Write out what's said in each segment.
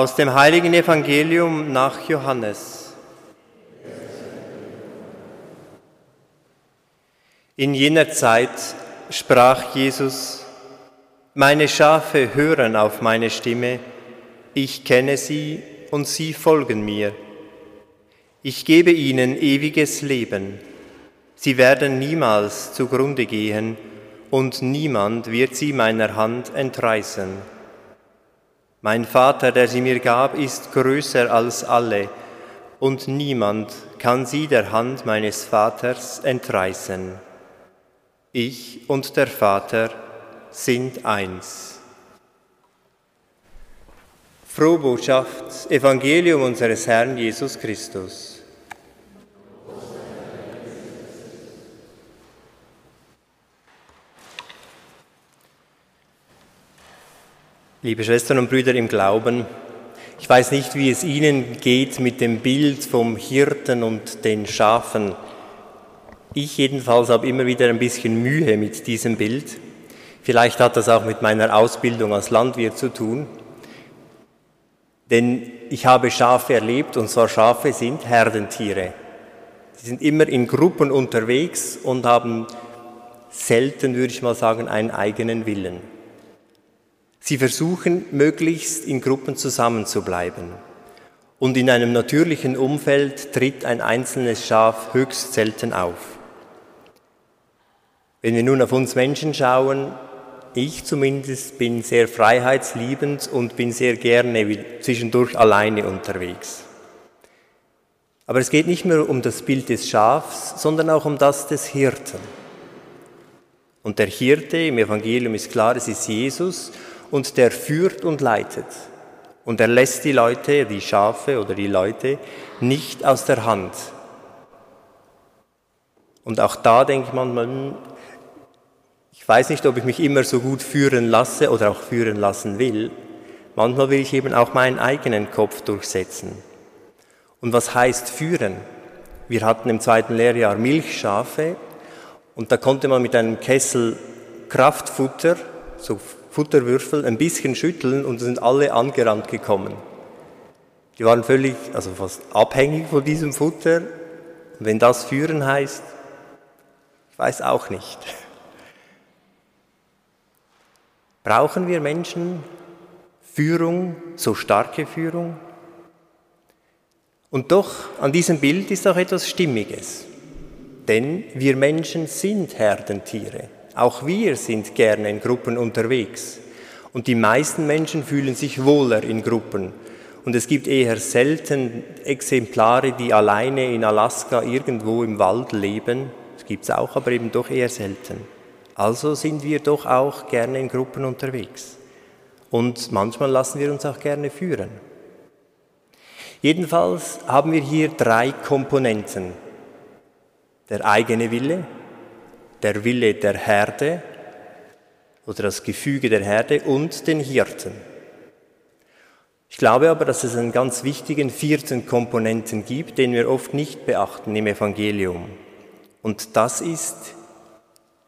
Aus dem heiligen Evangelium nach Johannes. In jener Zeit sprach Jesus, meine Schafe hören auf meine Stimme, ich kenne sie und sie folgen mir. Ich gebe ihnen ewiges Leben, sie werden niemals zugrunde gehen und niemand wird sie meiner Hand entreißen. Mein Vater, der sie mir gab, ist größer als alle, und niemand kann sie der Hand meines Vaters entreißen. Ich und der Vater sind eins. Frohe Botschaft, Evangelium unseres Herrn Jesus Christus. Liebe Schwestern und Brüder im Glauben, ich weiß nicht, wie es Ihnen geht mit dem Bild vom Hirten und den Schafen. Ich jedenfalls habe immer wieder ein bisschen Mühe mit diesem Bild. Vielleicht hat das auch mit meiner Ausbildung als Landwirt zu tun. Denn ich habe Schafe erlebt, und zwar Schafe sind Herdentiere. Sie sind immer in Gruppen unterwegs und haben selten, würde ich mal sagen, einen eigenen Willen. Sie versuchen möglichst in Gruppen zusammenzubleiben. Und in einem natürlichen Umfeld tritt ein einzelnes Schaf höchst selten auf. Wenn wir nun auf uns Menschen schauen, ich zumindest bin sehr freiheitsliebend und bin sehr gerne zwischendurch alleine unterwegs. Aber es geht nicht nur um das Bild des Schafs, sondern auch um das des Hirten. Und der Hirte im Evangelium ist klar, es ist Jesus und der führt und leitet. Und er lässt die Leute, die Schafe oder die Leute nicht aus der Hand. Und auch da denke ich manchmal, hm, ich weiß nicht, ob ich mich immer so gut führen lasse oder auch führen lassen will. Manchmal will ich eben auch meinen eigenen Kopf durchsetzen. Und was heißt führen? Wir hatten im zweiten Lehrjahr Milchschafe und da konnte man mit einem Kessel Kraftfutter, so Futterwürfel ein bisschen schütteln und sind alle angerannt gekommen. Die waren völlig, also fast abhängig von diesem Futter. Und wenn das führen heißt, ich weiß auch nicht. Brauchen wir Menschen Führung, so starke Führung? Und doch an diesem Bild ist auch etwas Stimmiges. Denn wir Menschen sind Herdentiere. Auch wir sind gerne in Gruppen unterwegs. Und die meisten Menschen fühlen sich wohler in Gruppen. Und es gibt eher selten Exemplare, die alleine in Alaska irgendwo im Wald leben. Das gibt es auch, aber eben doch eher selten. Also sind wir doch auch gerne in Gruppen unterwegs. Und manchmal lassen wir uns auch gerne führen. Jedenfalls haben wir hier drei Komponenten. Der eigene Wille, der Wille der Herde oder das Gefüge der Herde und den Hirten. Ich glaube aber, dass es einen ganz wichtigen vierten Komponenten gibt, den wir oft nicht beachten im Evangelium. Und das ist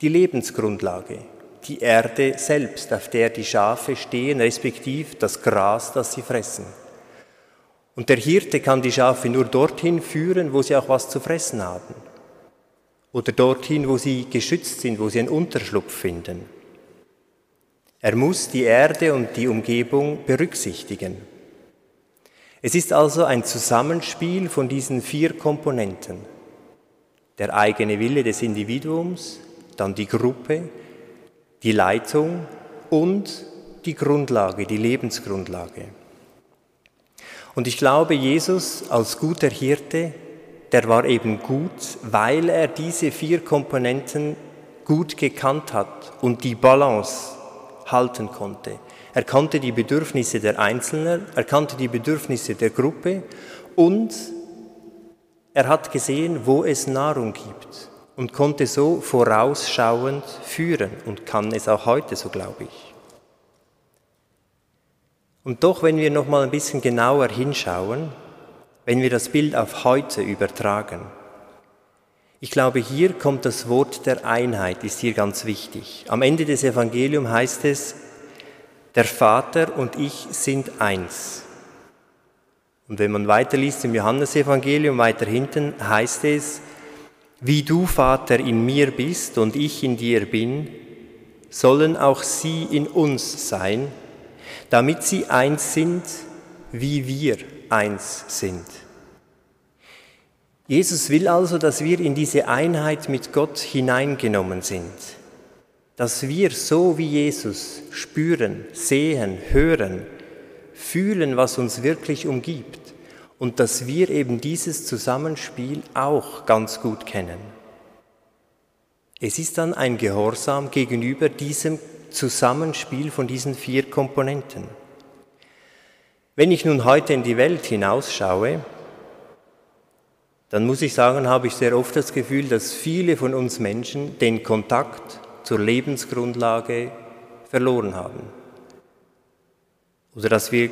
die Lebensgrundlage, die Erde selbst, auf der die Schafe stehen, respektive das Gras, das sie fressen. Und der Hirte kann die Schafe nur dorthin führen, wo sie auch was zu fressen haben oder dorthin, wo sie geschützt sind, wo sie einen Unterschlupf finden. Er muss die Erde und die Umgebung berücksichtigen. Es ist also ein Zusammenspiel von diesen vier Komponenten. Der eigene Wille des Individuums, dann die Gruppe, die Leitung und die Grundlage, die Lebensgrundlage. Und ich glaube, Jesus als guter Hirte der war eben gut, weil er diese vier Komponenten gut gekannt hat und die Balance halten konnte. Er kannte die Bedürfnisse der Einzelnen, er kannte die Bedürfnisse der Gruppe und er hat gesehen, wo es Nahrung gibt und konnte so vorausschauend führen und kann es auch heute, so glaube ich. Und doch, wenn wir noch mal ein bisschen genauer hinschauen, wenn wir das Bild auf heute übertragen. Ich glaube, hier kommt das Wort der Einheit, ist hier ganz wichtig. Am Ende des Evangeliums heißt es, der Vater und ich sind eins. Und wenn man weiterliest im Johannesevangelium, weiter hinten, heißt es, wie du, Vater, in mir bist und ich in dir bin, sollen auch sie in uns sein, damit sie eins sind, wie wir eins sind. Jesus will also, dass wir in diese Einheit mit Gott hineingenommen sind, dass wir so wie Jesus spüren, sehen, hören, fühlen, was uns wirklich umgibt und dass wir eben dieses Zusammenspiel auch ganz gut kennen. Es ist dann ein Gehorsam gegenüber diesem Zusammenspiel von diesen vier Komponenten. Wenn ich nun heute in die Welt hinausschaue, dann muss ich sagen, habe ich sehr oft das Gefühl, dass viele von uns Menschen den Kontakt zur Lebensgrundlage verloren haben. Oder dass wir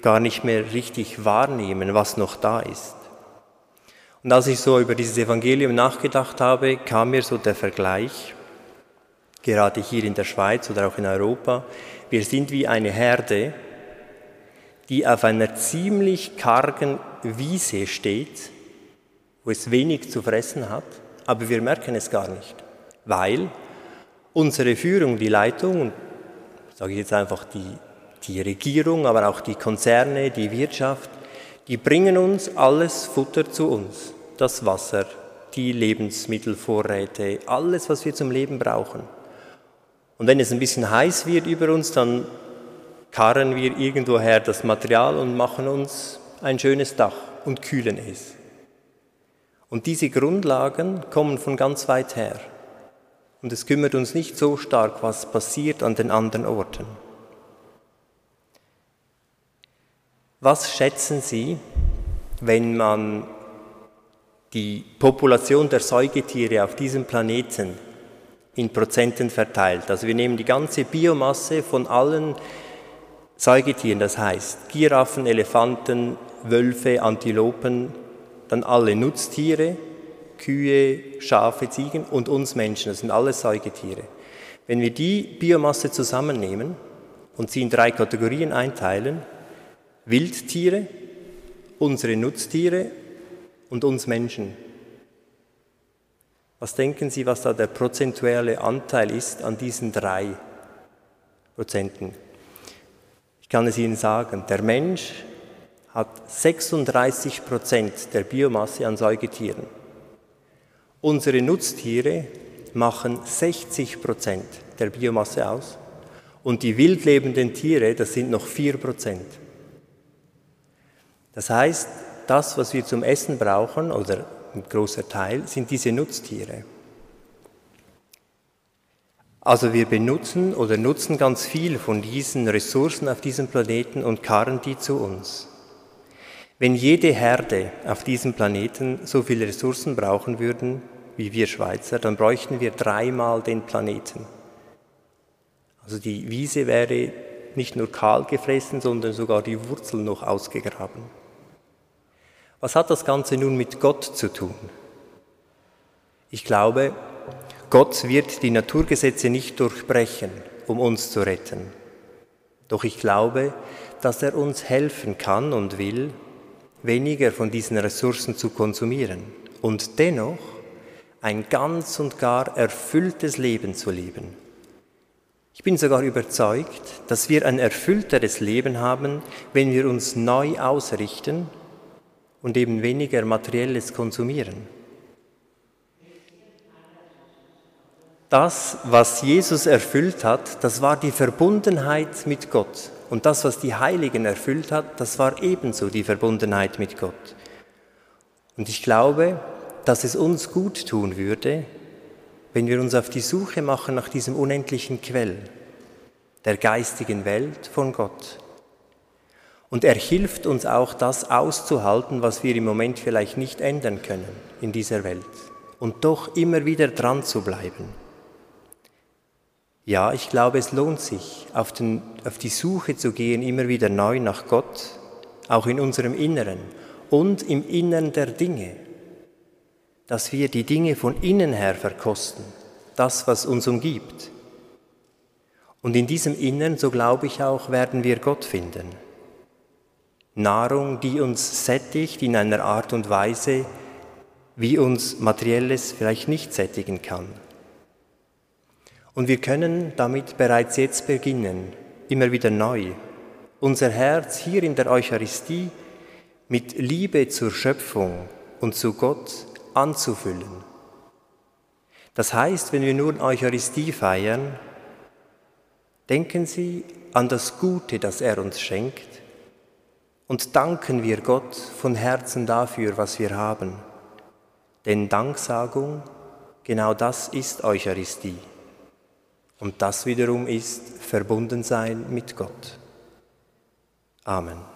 gar nicht mehr richtig wahrnehmen, was noch da ist. Und als ich so über dieses Evangelium nachgedacht habe, kam mir so der Vergleich, gerade hier in der Schweiz oder auch in Europa, wir sind wie eine Herde, die auf einer ziemlich kargen Wiese steht, wo es wenig zu fressen hat, aber wir merken es gar nicht, weil unsere Führung, die Leitung, sage ich jetzt einfach die die Regierung, aber auch die Konzerne, die Wirtschaft, die bringen uns alles Futter zu uns. Das Wasser, die Lebensmittelvorräte, alles, was wir zum Leben brauchen. Und wenn es ein bisschen heiß wird über uns, dann karren wir irgendwoher das Material und machen uns ein schönes Dach und kühlen es. Und diese Grundlagen kommen von ganz weit her. Und es kümmert uns nicht so stark, was passiert an den anderen Orten. Was schätzen Sie, wenn man die Population der Säugetiere auf diesem Planeten in Prozenten verteilt? Also wir nehmen die ganze Biomasse von allen Säugetieren, das heißt Giraffen, Elefanten, Wölfe, Antilopen, dann alle Nutztiere, Kühe, Schafe, Ziegen und uns Menschen, das sind alles Säugetiere. Wenn wir die Biomasse zusammennehmen und sie in drei Kategorien einteilen, Wildtiere, unsere Nutztiere und uns Menschen. Was denken Sie, was da der prozentuelle Anteil ist an diesen drei Prozenten? Ich kann es Ihnen sagen, der Mensch hat 36 Prozent der Biomasse an Säugetieren. Unsere Nutztiere machen 60 Prozent der Biomasse aus und die wildlebenden Tiere, das sind noch 4 Prozent. Das heißt, das, was wir zum Essen brauchen, oder ein großer Teil, sind diese Nutztiere. Also wir benutzen oder nutzen ganz viel von diesen Ressourcen auf diesem Planeten und karren die zu uns. Wenn jede Herde auf diesem Planeten so viele Ressourcen brauchen würden wie wir Schweizer, dann bräuchten wir dreimal den Planeten. Also die Wiese wäre nicht nur kahl gefressen, sondern sogar die Wurzeln noch ausgegraben. Was hat das Ganze nun mit Gott zu tun? Ich glaube, Gott wird die Naturgesetze nicht durchbrechen, um uns zu retten. Doch ich glaube, dass er uns helfen kann und will, weniger von diesen Ressourcen zu konsumieren und dennoch ein ganz und gar erfülltes Leben zu leben. Ich bin sogar überzeugt, dass wir ein erfüllteres Leben haben, wenn wir uns neu ausrichten und eben weniger materielles konsumieren. Das, was Jesus erfüllt hat, das war die Verbundenheit mit Gott. Und das, was die Heiligen erfüllt hat, das war ebenso die Verbundenheit mit Gott. Und ich glaube, dass es uns gut tun würde, wenn wir uns auf die Suche machen nach diesem unendlichen Quell der geistigen Welt von Gott. Und er hilft uns auch, das auszuhalten, was wir im Moment vielleicht nicht ändern können in dieser Welt. Und doch immer wieder dran zu bleiben. Ja, ich glaube, es lohnt sich, auf, den, auf die Suche zu gehen, immer wieder neu nach Gott, auch in unserem Inneren und im Innern der Dinge, dass wir die Dinge von innen her verkosten, das, was uns umgibt. Und in diesem Innern, so glaube ich auch, werden wir Gott finden. Nahrung, die uns sättigt in einer Art und Weise, wie uns materielles vielleicht nicht sättigen kann. Und wir können damit bereits jetzt beginnen, immer wieder neu, unser Herz hier in der Eucharistie mit Liebe zur Schöpfung und zu Gott anzufüllen. Das heißt, wenn wir nun Eucharistie feiern, denken Sie an das Gute, das er uns schenkt, und danken wir Gott von Herzen dafür, was wir haben. Denn Danksagung, genau das ist Eucharistie. Und das wiederum ist Verbundensein mit Gott. Amen.